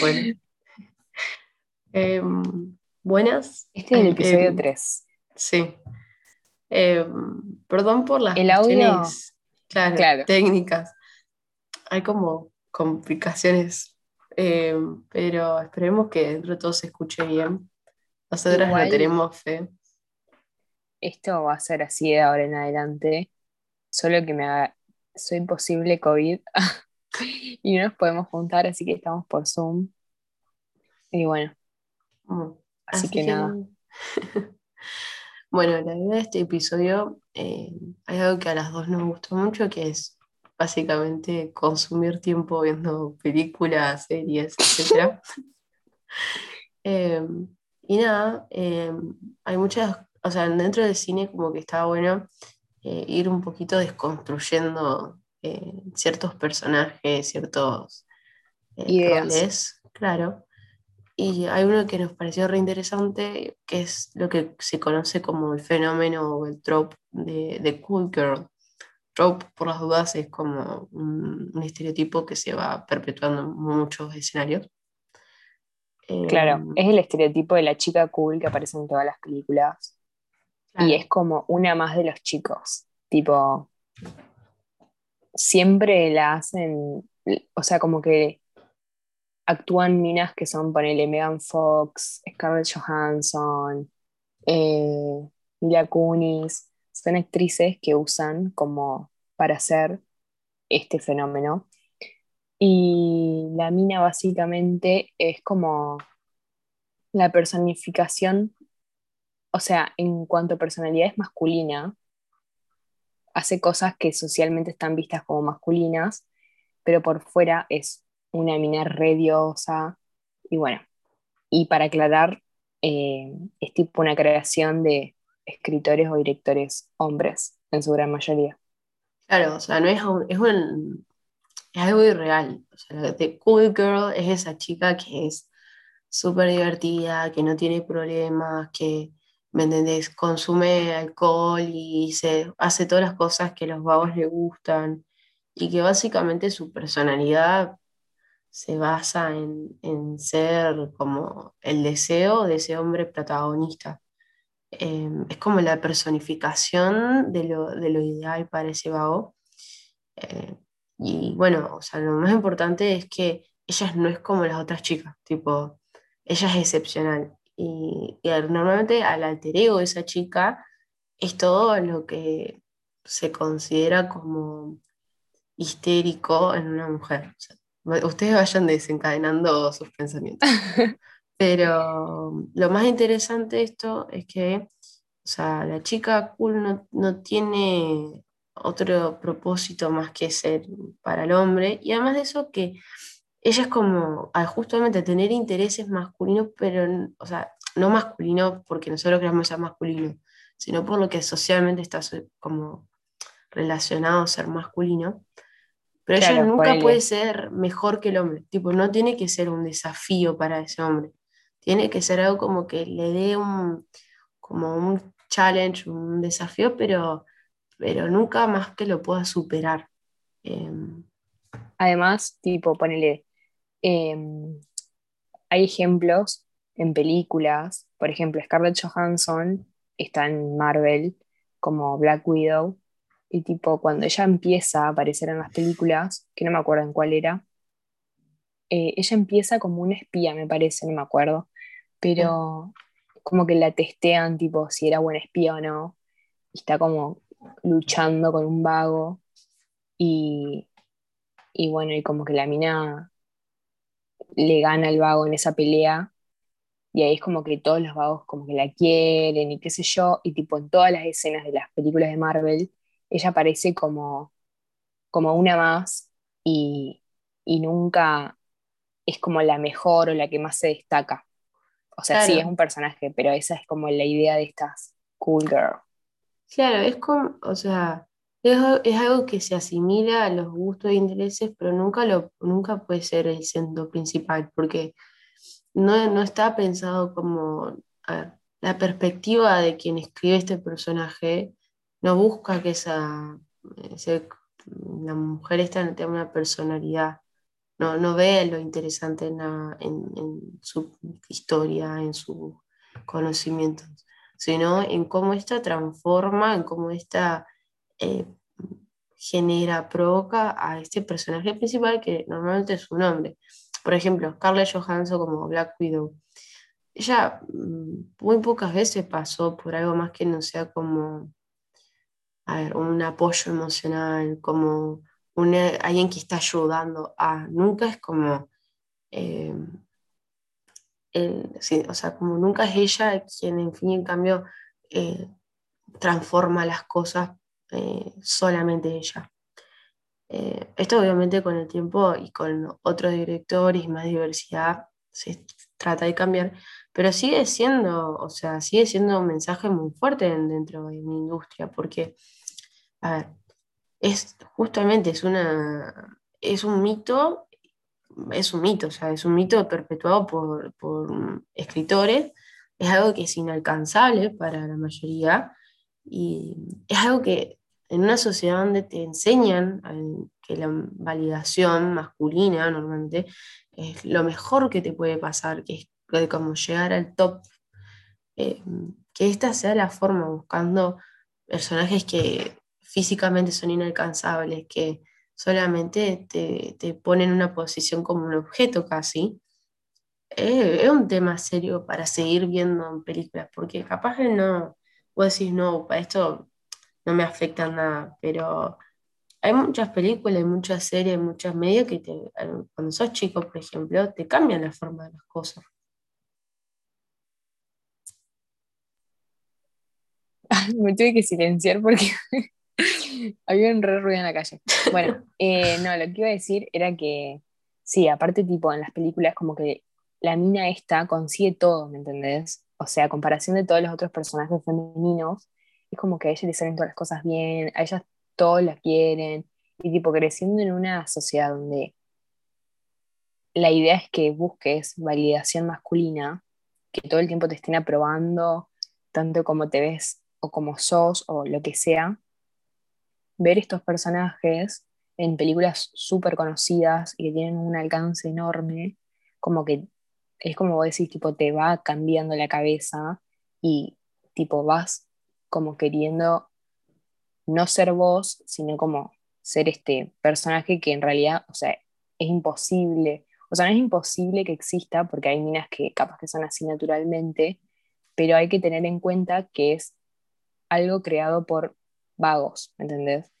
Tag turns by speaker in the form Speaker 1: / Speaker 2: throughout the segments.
Speaker 1: Bueno. Em, buenas.
Speaker 2: Este es el episodio
Speaker 1: em,
Speaker 2: 3.
Speaker 1: Sí. Em, perdón por las
Speaker 2: El audio-
Speaker 1: cuestiones, claro,
Speaker 2: Claro.
Speaker 1: técnicas. Hay como complicaciones, pero esperemos que dentro de todo se escuche bien. Nosotras
Speaker 2: Igual-
Speaker 1: no tenemos fe.
Speaker 2: Esto va a ser así de ahora en adelante. Solo que me haga, soy posible COVID y no nos podemos juntar, así que estamos por Zoom. Y bueno,
Speaker 1: Mm,
Speaker 2: así, que, nada.
Speaker 1: Bueno, la idea de este episodio, eh, hay algo que a las dos nos gustó mucho, que es básicamente consumir tiempo viendo películas, series, etc. Em, y nada, em, hay muchas, o sea, dentro del cine como que está bueno eh, ir un poquito desconstruyendo eh, ciertos personajes, ciertos eh,
Speaker 2: Ideas.
Speaker 1: roles, claro. Y hay uno que nos pareció re interesante, que es lo que se conoce como el fenómeno o el trope de, de cool girl. Trope, por las dudas, es como un, un estereotipo que se va perpetuando en muchos escenarios.
Speaker 2: Claro,
Speaker 1: Em,
Speaker 2: es el estereotipo de la chica cool que aparece en todas las películas.
Speaker 1: claro,
Speaker 2: Y es como una más de los chicos. Tipo, siempre la hacen, o sea, como que actúan minas que son, ponele, Megan Fox, Scarlett Johansson, eh, Mila Kunis. Son actrices que usan como para hacer este fenómeno. Y la mina básicamente es como la personificación, o sea, en cuanto a personalidad es masculina, hace cosas que socialmente están vistas como masculinas, pero por fuera es una mina re diosa. Y bueno, y para aclarar, eh, es tipo una creación de escritores o directores hombres, en su gran mayoría.
Speaker 1: claro, o sea, no es, es, un- es algo irreal. O sea, de cool girl es esa chica que es súper divertida, que no tiene problemas, que, ¿me? Consume alcohol y se hace todas las cosas que los vagos le gustan y que básicamente su personalidad se basa en, en ser como el deseo de ese hombre protagonista. Eh, es como la personificación de lo, de lo ideal para ese vago. Eh, y bueno, o sea, lo más importante es que ella no es como las otras chicas, tipo, ella es excepcional. Y, y al- normalmente al alter ego de esa chica es todo lo que se considera como histérico en una mujer. O sea, va- ustedes vayan desencadenando sus pensamientos. Pero lo más interesante de esto es que, o sea, la chica cool no, no tiene otro propósito más que ser para el hombre. Y además de eso, que ella es como, al justamente tener intereses masculinos, pero, o sea, no masculinos porque nosotros queramos ser masculino, sino por lo que socialmente está como relacionado a ser masculino. Pero ella nunca
Speaker 2: ponele.
Speaker 1: puede ser mejor que el hombre. Tipo, no tiene que ser un desafío para ese hombre. Tiene que ser algo como que le dé un, como un challenge, un desafío, pero, pero nunca más que lo pueda superar. Em,
Speaker 2: Además, tipo, ponele, em, hay ejemplos en películas, por ejemplo, Scarlett Johansson está en Marvel como Black Widow, y tipo, cuando ella empieza a aparecer en las películas, que no me acuerdo en cuál era, eh, ella empieza como una espía, me parece, no me acuerdo, pero como que la testean, tipo, si era buena espía o no, y está como luchando con un vago, y, y bueno, y como que la mina le gana al vago en esa pelea, y ahí es como que todos los vagos como que la quieren y qué sé yo, y tipo en todas las escenas de las películas de Marvel, ella aparece como, como una más y, y nunca es como la mejor o la que más se destaca. O sea, sí, es un personaje, pero esa es como la idea de estas cool girl.
Speaker 1: Claro, es como, o sea, es, es algo que se asimila a los gustos e intereses, pero nunca, lo, nunca puede ser el centro principal, porque no, no está pensado como, la perspectiva de quien escribe este personaje no busca que esa, ese- la mujer esta tenga una personalidad no, no ve lo interesante en, en, su historia, en sus conocimientos, sino en cómo esta transforma, en cómo esta eh, genera, provoca a este personaje principal que normalmente es un hombre. Por ejemplo, Scarlett Johansson como Black Widow. Ella mm, muy pocas veces pasó por algo más que no sea como un apoyo emocional, como alguien que está ayudando a. Nunca es como. Eh, o sea, como nunca es ella quien, en fin en cambio, eh, transforma las cosas eh, solamente ella. Eh, esto obviamente con el tiempo y con otros directores y más diversidad se trata de cambiar, pero sigue siendo, o sea, sigue siendo un mensaje muy fuerte dentro de mi industria, porque, a ver, es justamente, es una, es un mito, es un mito, o sea, es un mito perpetuado por, por escritores, es algo que es inalcanzable para la mayoría y es algo que en una sociedad donde te enseñan que la validación masculina normalmente es lo mejor que te puede pasar, que es como llegar al top, eh, que esta sea la forma, buscando personajes que físicamente son inalcanzables, que solamente te, te ponen en una posición como un objeto casi, eh, es un tema serio para seguir viendo en películas, porque capaz no, vos decís, no, para esto no me afecta nada, pero hay muchas películas, hay muchas series, muchos medios que cuando sos chico, por ejemplo, te cambian la forma de las cosas.
Speaker 2: me tuve que silenciar porque había un re ruido en la calle. Bueno, eh, no, lo que iba a decir era que, sí, aparte tipo en las películas como que la mina esta consigue todo, ¿me entendés? O sea, a comparación de todos los otros personajes femeninos, es como que a ella le salen todas las cosas bien, a ellas todos la quieren, y tipo creciendo en una sociedad donde la idea es que busques validación masculina, que todo el tiempo te estén aprobando, tanto como te ves o como sos o lo que sea, ver estos personajes en películas súper conocidas y que tienen un alcance enorme, como que es como vos decís, tipo, te va cambiando la cabeza y tipo vas como queriendo no ser vos, sino como ser este personaje que en realidad, o sea, es imposible, o sea, no es imposible que exista porque hay minas que capaz que son así naturalmente, pero hay que tener en cuenta que es algo creado por vagos, ¿me entendés?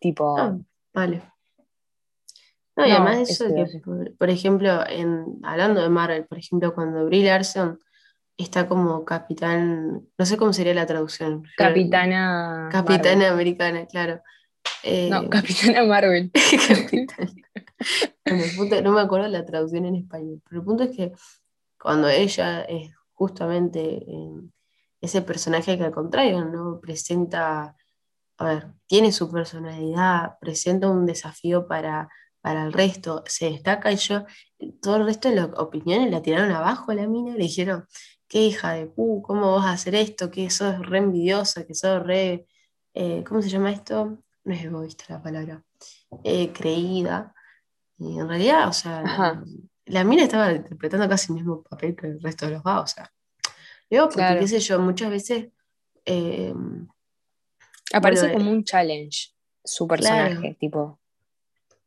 Speaker 2: Tipo...
Speaker 1: Ah, vale. No, y además de eso, que, por, ejemplo, en, hablando de Marvel, por ejemplo, cuando Brie Larson está como capitán, no sé cómo sería la traducción.
Speaker 2: Capitana.
Speaker 1: Capitana americana, claro.
Speaker 2: no, eh, Capitana Marvel.
Speaker 1: no me acuerdo la traducción en español, pero el punto es que cuando ella es justamente ese personaje que al contrario, ¿no? Presenta, a ver, tiene su personalidad, presenta un desafío para, para el resto, se destaca y yo, todo el resto de las opiniones la tiraron abajo a la mina, le dijeron, qué hija de pu, cómo vas a hacer esto, que sos re envidiosa, que sos re, eh, ¿cómo se llama esto? No es egoísta la palabra, eh, creída. Y en realidad, o sea, la mina estaba interpretando casi el mismo papel que el resto de los va, o sea. Digo, porque qué sé yo, muchas veces... Eh,
Speaker 2: Aparece como un challenge su personaje, tipo.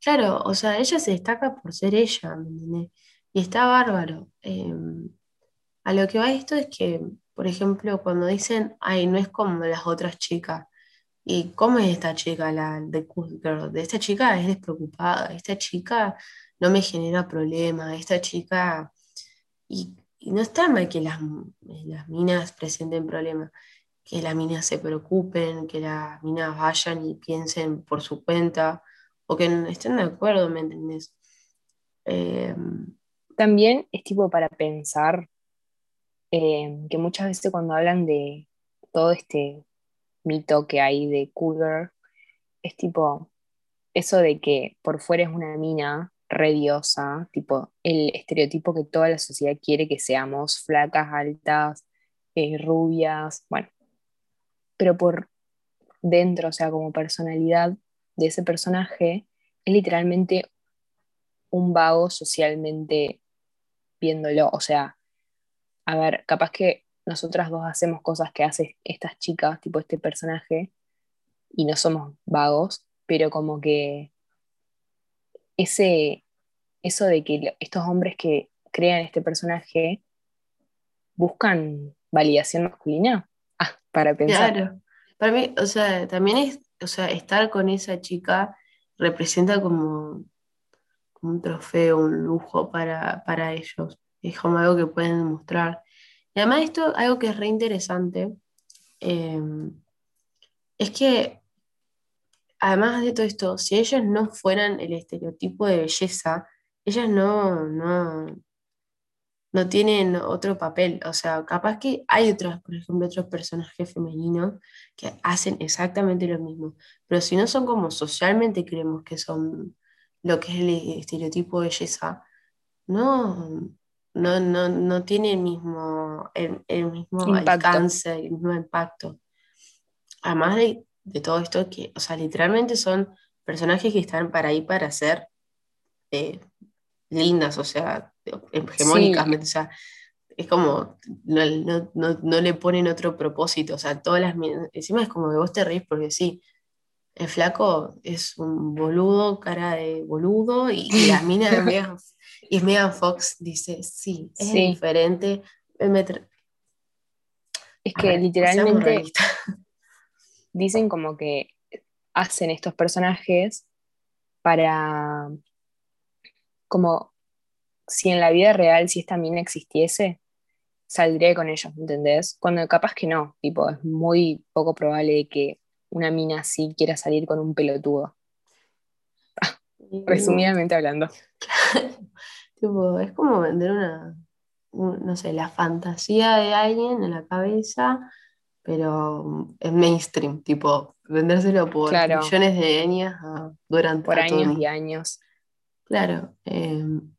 Speaker 1: Claro, o sea, ella se destaca por ser ella, ¿me entiendes? Y está bárbaro. A lo que va esto es que, por ejemplo, cuando dicen, ay, no es como las otras chicas, ¿y cómo es esta chica, la de? De esta chica es despreocupada, esta chica no me genera problemas, esta chica. Y, no está mal que las, las minas presenten problemas, que las minas se preocupen, que las minas vayan y piensen por su cuenta, o que estén de acuerdo, ¿me entendés?
Speaker 2: Em, También es tipo para pensar eh, que muchas veces cuando hablan de todo este mito que hay de cougar, es tipo eso de que por fuera es una mina rediosa, tipo el estereotipo que toda la sociedad quiere que seamos, flacas, altas, eh, rubias, bueno, pero por dentro, o sea, como personalidad de ese personaje, es literalmente un vago socialmente viéndolo. O sea, a ver, capaz que nosotras dos hacemos cosas que hacen estas chicas, tipo este personaje, y no somos vagos, pero como que ese, eso de que estos hombres que crean este personaje buscan validación masculina. Ah, para pensar.
Speaker 1: Claro, para mí, o sea, también es, o sea, estar con esa chica representa como, un trofeo, un lujo para, para ellos. Es como algo que pueden demostrar. Y además esto, algo que es re interesante, eh, es que además de todo esto, si ellos no fueran el estereotipo de belleza, ellas no, no, no tienen otro papel. O sea, capaz que hay otros, por ejemplo, otros personajes femeninos que hacen exactamente lo mismo. Pero si no son como socialmente creemos que son lo que es el estereotipo de belleza, no, no, no, no tiene el mismo, el, mismo alcance, el mismo impacto. Además de, de, todo esto, que, o sea, literalmente son personajes que están para ahí para ser eh, lindas, o sea, hegemónicamente, o sea, es como, no, le ponen otro propósito, o sea, todas las, encima es como que vos te reís porque sí, el flaco es un boludo, cara de boludo, y, la mina de Megan, y Megan Fox dice, sí, es diferente.
Speaker 2: Es que literalmente dicen como que hacen estos personajes para como si en la vida real, si esta mina existiese, saldría con ellos, ¿entendés? Cuando capaz que no, tipo, es muy poco probable que una mina así quiera salir con un pelotudo. resumidamente hablando.
Speaker 1: tipo, es como vender una, no sé, la fantasía de alguien en la cabeza, pero en mainstream, tipo, vendérselo por millones de años durante
Speaker 2: por años y años.
Speaker 1: Claro. Em,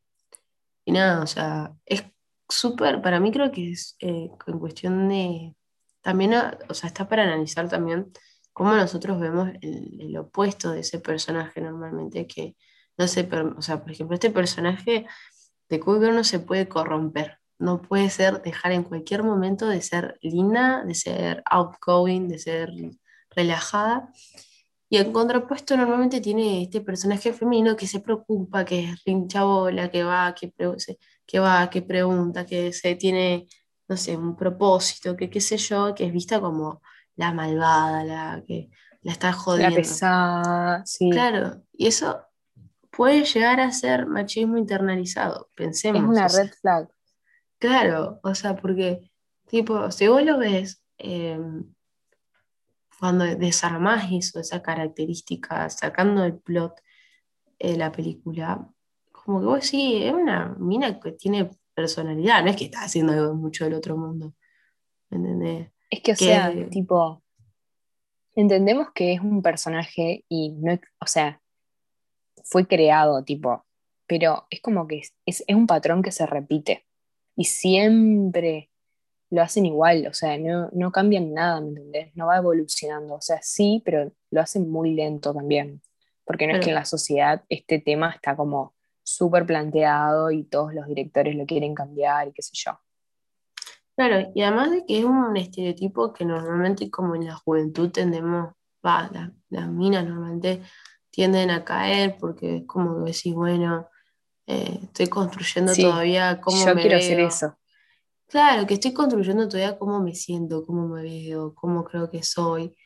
Speaker 1: y nada, o sea, es súper, para mí creo que es eh, en cuestión de, también, o sea, está para analizar también cómo nosotros vemos el, opuesto de ese personaje normalmente, que no sé, o sea, por ejemplo, este personaje de Cougar no se puede corromper, no puede ser, dejar en cualquier momento de ser linda, de ser outgoing, de ser relajada. Y en contrapuesto normalmente tiene este personaje femenino que se preocupa, que es rinchabola, que va, que, que va, que pregunta, que se tiene, no sé, un propósito, que qué sé yo, que es vista como la malvada, la que la está jodiendo.
Speaker 2: La pesada, sí.
Speaker 1: Claro, y eso puede llegar a ser machismo internalizado, pensemos.
Speaker 2: Es una red flag.
Speaker 1: Claro, o sea, porque, tipo, si vos lo ves, em, cuando desarmás eso, esa característica, sacando el plot de la película, como que vos sí, es una mina que tiene personalidad, no es que está haciendo algo mucho del otro mundo. ¿Me entendés?
Speaker 2: Es que, o sea, tipo, entendemos que es un personaje y no, o sea, fue creado, tipo, pero es como que es, es un patrón que se repite y siempre lo hacen igual, o sea, no, cambian nada, ¿me entendés? No va evolucionando, o sea, sí, pero lo hacen muy lento también, porque no es que en la sociedad este tema está como súper planteado y todos los directores lo quieren cambiar y qué sé yo.
Speaker 1: Claro, y además de que es un estereotipo que normalmente como en la juventud tendemos, va, las minas normalmente tienden a caer porque es como que decís, bueno, eh, estoy construyendo todavía cómo
Speaker 2: yo quiero hacer eso.
Speaker 1: Claro, que estoy construyendo todavía cómo me siento, cómo me veo, cómo creo que soy.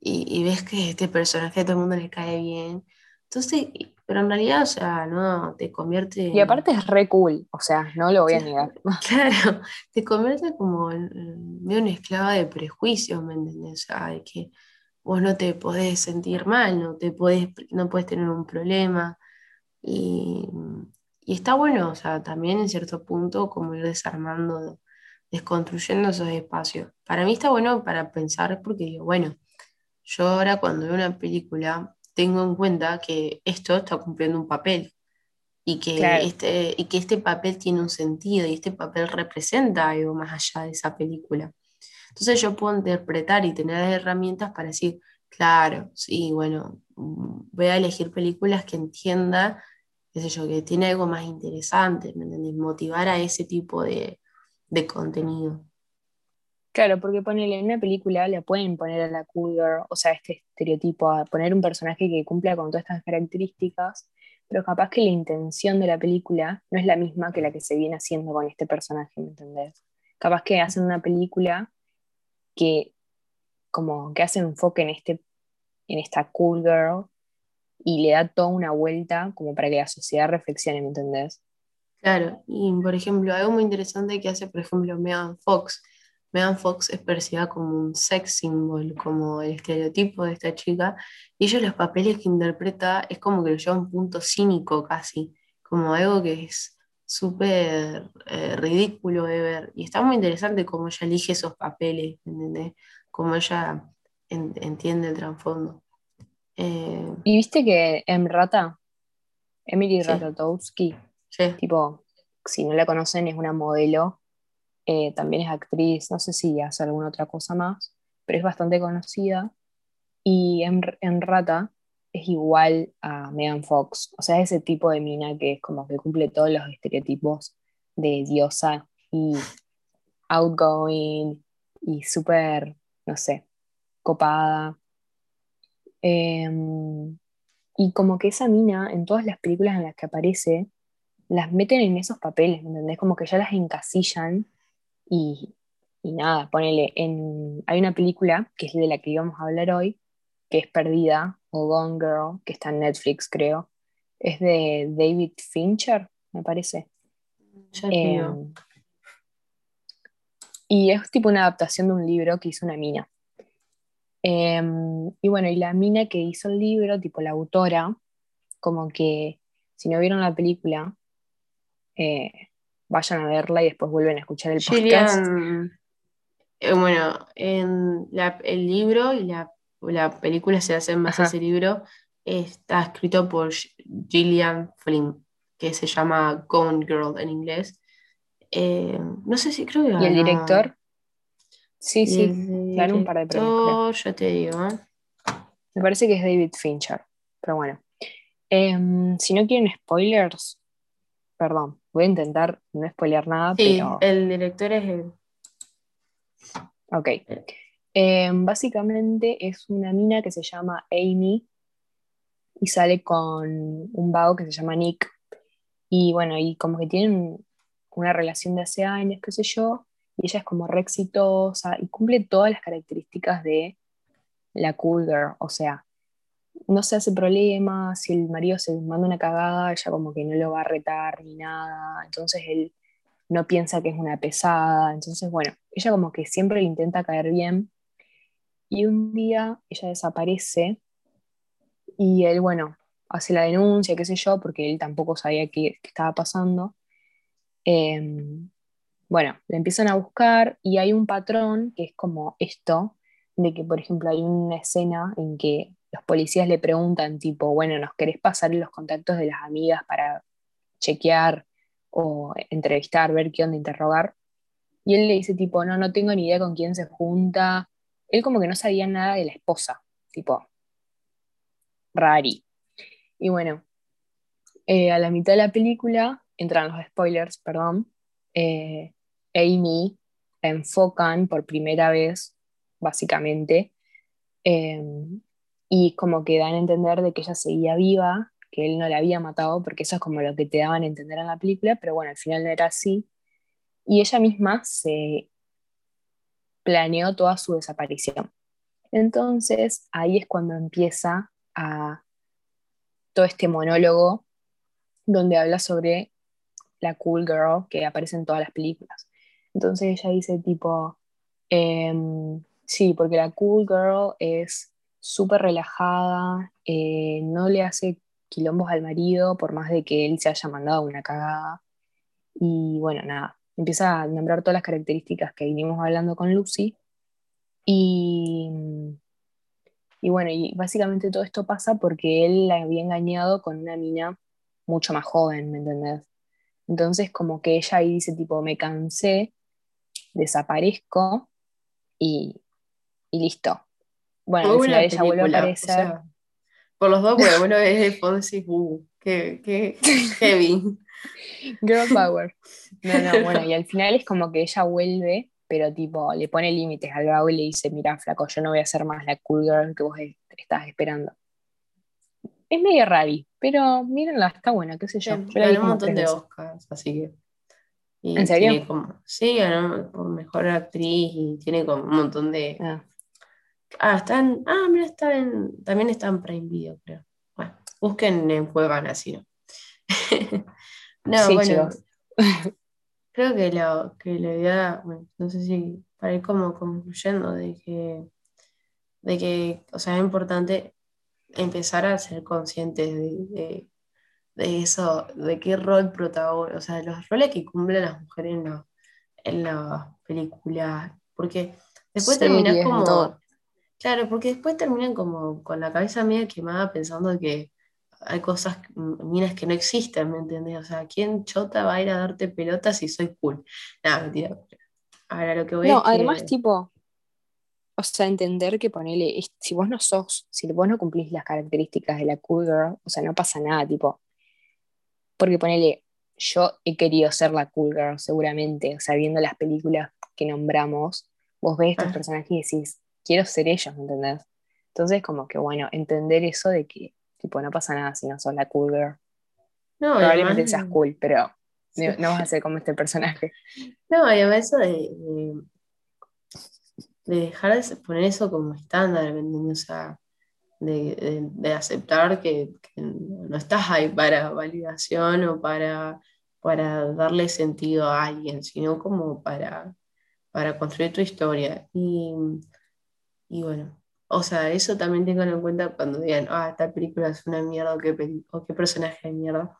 Speaker 1: Y, ves que este personaje a todo el mundo le cae bien. Entonces, pero en realidad, o sea, no, te convierte...
Speaker 2: Y aparte es re cool, o sea, no lo voy a negar.
Speaker 1: Claro, te convierte como en, una esclava de prejuicios, ¿me entiendes? O sea, de que vos no te podés sentir mal, no, te podés, no puedes tener un problema. Y, y está bueno, o sea, también en cierto punto como ir desarmando desconstruyendo esos espacios. Para mí está bueno para pensar porque digo, bueno, yo ahora cuando veo una película tengo en cuenta que esto está cumpliendo un papel y que, este, y que este papel tiene un sentido y este papel representa algo más allá de esa película. Entonces yo puedo interpretar y tener herramientas para decir, claro, sí, bueno, voy a elegir películas que entienda qué sé yo, que tiene algo más interesante, ¿me entendés? Motivar a ese tipo de, de contenido.
Speaker 2: Claro, porque ponerle en una película le pueden poner a la cool girl, o sea, este estereotipo, a poner un personaje que cumpla con todas estas características, pero capaz que la intención de la película no es la misma que la que se viene haciendo con este personaje, ¿me entendés? Capaz que hacen una película que como que hace enfoque en, este, en esta cool girl y le da toda una vuelta como para que la sociedad reflexione, ¿me entendés?
Speaker 1: Claro, y por ejemplo, algo muy interesante que hace, por ejemplo, Megan Fox, Megan Fox es percibida como un sex symbol, como el estereotipo de esta chica, y ella los papeles que interpreta es como que lo lleva a un punto cínico casi, como algo que es súper eh, ridículo de ver. Y está muy interesante cómo ella elige esos papeles, ¿entendés? Cómo ella entiende el trasfondo.
Speaker 2: Eh, y viste que en Rata, Emily Ratatowski, tipo, si no la conocen, es una modelo eh, también es actriz, no sé si hace alguna otra cosa más, pero es bastante conocida. Y en, Rata es igual a Megan Fox, o sea, es ese tipo de mina que es como que cumple todos los estereotipos de diosa y outgoing y súper, no sé, copada. Em, y como que esa mina, en todas las películas en las que aparece, las meten en esos papeles, ¿me entendés? Como que ya las encasillan y, nada, ponele, en, hay una película que es de la que íbamos a hablar hoy, que es Perdida o Gone Girl, que está en Netflix, creo. Es de David Fincher, me parece. Eh, y es tipo una adaptación de un libro que hizo una mina. Em, y bueno, y la mina que hizo el libro, tipo la autora, como que si no vieron la película, eh, vayan a verla y después vuelven a escuchar el podcast.
Speaker 1: Eh, bueno, en el libro y la, película se hace más ese libro, está escrito por Gillian Flynn, que se llama Gone Girl en inglés. Eh, no sé si creo que...
Speaker 2: ¿Y el director? Sí, sí,
Speaker 1: claro, un par de premios. Yo te digo.
Speaker 2: Me parece que es David Fincher, pero bueno. Em, si no quieren spoilers, perdón, voy a intentar no spoilear nada,
Speaker 1: sí, el director es él.
Speaker 2: Ok. Em, básicamente es una mina que se llama Amy y sale con un vago que se llama Nick. Y bueno, y como que tienen una relación de hace años, qué sé yo, y ella es como re exitosa y cumple todas las características de la cool girl, o sea, no se hace problema, si el marido se manda una cagada, ella como que no lo va a retar ni nada, entonces él no piensa que es una pesada, entonces bueno, ella como que siempre le intenta caer bien y un día ella desaparece y él, bueno, hace la denuncia, qué sé yo, porque él tampoco sabía qué, estaba pasando. Em, bueno, le empiezan a buscar y hay un patrón que es como esto, de que por ejemplo hay una escena en que los policías le preguntan tipo, bueno, ¿nos querés pasar los contactos de las amigas para chequear o entrevistar, ver qué onda, interrogar? Y él le dice tipo, no, no tengo ni idea con quién se junta. Él como que no sabía nada de la esposa, tipo, rari. Y bueno, eh, a la mitad de la película, entran los spoilers, perdón, eh, Amy enfocan por primera vez, básicamente, y como que dan a entender de que ella seguía viva, que él no la había matado, porque eso es como lo que te daban a entender en la película, pero bueno, al final no era así. Y ella misma se planeó toda su desaparición. Entonces ahí es cuando empieza a todo este monólogo donde habla sobre la cool girl que aparece en todas las películas. Entonces ella dice tipo, em, sí, porque la cool girl es súper relajada, eh, no le hace quilombos al marido por más de que él se haya mandado una cagada. Y bueno, nada, empieza a nombrar todas las características que vinimos hablando con Lucy. Y, y bueno, y básicamente todo esto pasa porque él la había engañado con una mina mucho más joven, ¿me entendés? Entonces como que ella ahí dice tipo, me cansé, desaparezco y, y listo. Bueno, al final ella vuelve a aparecer.
Speaker 1: por los dos, bueno, bueno, es de fondo uh, qué, qué heavy.
Speaker 2: Girl power. No, no, bueno, y al final es como que ella vuelve, pero tipo, le pone límites al vago y le dice, mira, flaco, yo no voy a ser más la cool girl que vos estás esperando. Es medio rari, pero mírenla, está buena, qué sé yo. yo
Speaker 1: ganó un montón de Oscars, así que...
Speaker 2: ¿En serio?
Speaker 1: sí, ganó por mejor actriz y tiene como un montón de... Ah, ah están... Ah, mira, está en... También está en Prime Video, creo. Bueno, busquen en Juegan así, ¿no? no, bueno. creo que lo que la idea, bueno, no sé si para ir como concluyendo de que, de que, o sea, es importante empezar a ser conscientes de, eso, de qué rol protagonista, o sea, los roles que cumplen las mujeres en, en las películas, porque después terminas como... Claro, porque después terminan como con la cabeza media quemada pensando que hay cosas, minas que no existen, ¿me entiendes? O sea, ¿quién chota va a ir a darte pelotas si soy cool? Nada, mentira. Ahora lo que voy
Speaker 2: No, además, tipo, o sea, entender que ponele, si vos no sos, si vos no cumplís las características de la cool girl, o sea, no pasa nada, tipo, porque ponele, yo he querido ser la cool girl, seguramente, o sea, viendo las películas que nombramos, vos ves estos ah. personajes y decís, quiero ser ellos, ¿me entendés? Entonces, como que, bueno, entender eso de que Tipo, no pasa nada si no sos la cool girl. No, Probablemente seas cool, pero no, vas a ser como este personaje.
Speaker 1: No, y además eso de, de, dejar de poner eso como estándar, O sea, de, aceptar que, no estás ahí para validación o para, para darle sentido a alguien, sino como para, para construir tu historia. Y, y bueno, o sea, eso también tengan en cuenta cuando digan, ah, tal película es una mierda o qué, personaje de mierda.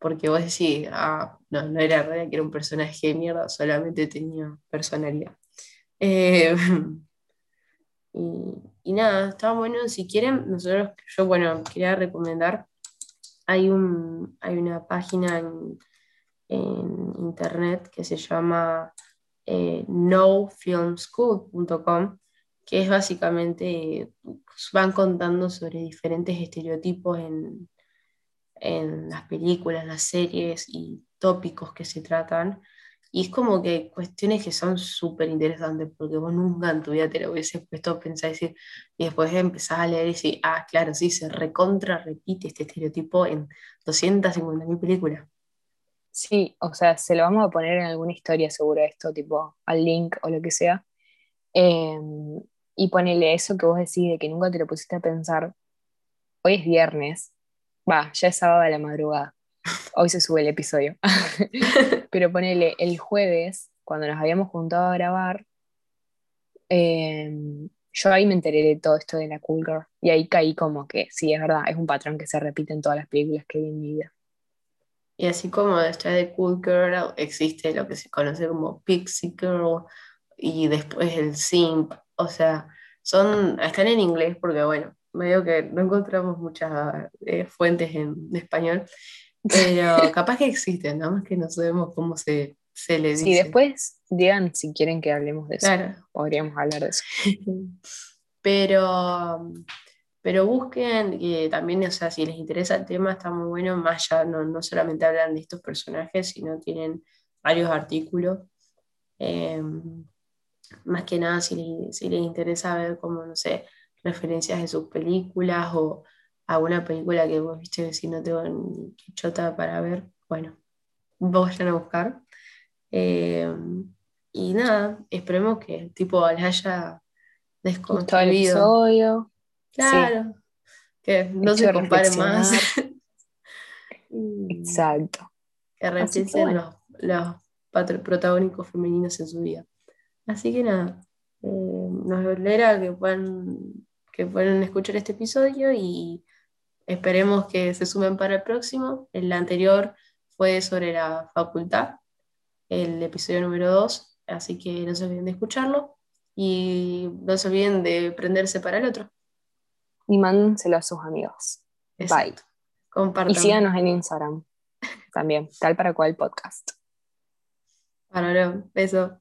Speaker 1: Porque vos decís, ah, no, no era real que era un personaje de mierda, solamente tenía personalidad. Eh, y, nada, estaba bueno. Si quieren, nosotros, yo, bueno, quería recomendar, hay, un, hay una página en, internet que se llama eh, nofilmschool.com que es básicamente, van contando sobre diferentes estereotipos en, en las películas, las series y tópicos que se tratan. Y es como que cuestiones que son súper interesantes, porque vos nunca en tu vida te lo hubieses puesto a pensar y, decir, y después empezás a leer y decir, ah, claro, sí, se recontra repite este estereotipo en 250.000 películas.
Speaker 2: Sí, o sea, se lo vamos a poner en alguna historia seguro esto, tipo al link o lo que sea. Eh, y ponele eso que vos decís de que nunca te lo pusiste a pensar. Hoy es viernes, va, ya es sábado de la madrugada. Hoy se sube el episodio. Pero ponele el jueves, cuando nos habíamos juntado a grabar, em, yo ahí me enteré de todo esto de la Cool Girl. Y ahí caí como que, sí, es verdad, es un patrón que se repite en todas las películas que vi en mi vida.
Speaker 1: Y así como detrás de Cool Girl existe lo que se conoce como Pixie Girl y después el Simp o sea, son, están en inglés porque, bueno, medio que no encontramos muchas eh, fuentes en, español, pero capaz que existen, nada más que no sabemos cómo se, se le dice.
Speaker 2: Sí, después digan si quieren que hablemos de eso. Podríamos hablar de eso.
Speaker 1: pero, pero busquen que también, o sea, si les interesa el tema, está muy bueno, más ya no, no solamente hablan de estos personajes, sino tienen varios artículos. Eh, más que nada si, les interesa ver como, no sé, referencias de sus películas o alguna película que vos viste si no tengo ni chota para ver, bueno, vayan a buscar. Eh, y nada, esperemos que tipo les haya desconstruido. Claro, que no se compare más.
Speaker 2: Exacto.
Speaker 1: Que repiensen los, los protagónicos femeninos en su vida. Así que nada, eh, nos alegra que puedan, que puedan escuchar este episodio y esperemos que se sumen para el próximo. El anterior fue sobre la facultad, el episodio número 2, así que no se olviden de escucharlo y no se olviden de prenderse para el otro.
Speaker 2: Y mándenselo a sus amigos. Bye. Y síganos en Instagram también, tal para cual podcast.
Speaker 1: Bueno, beso.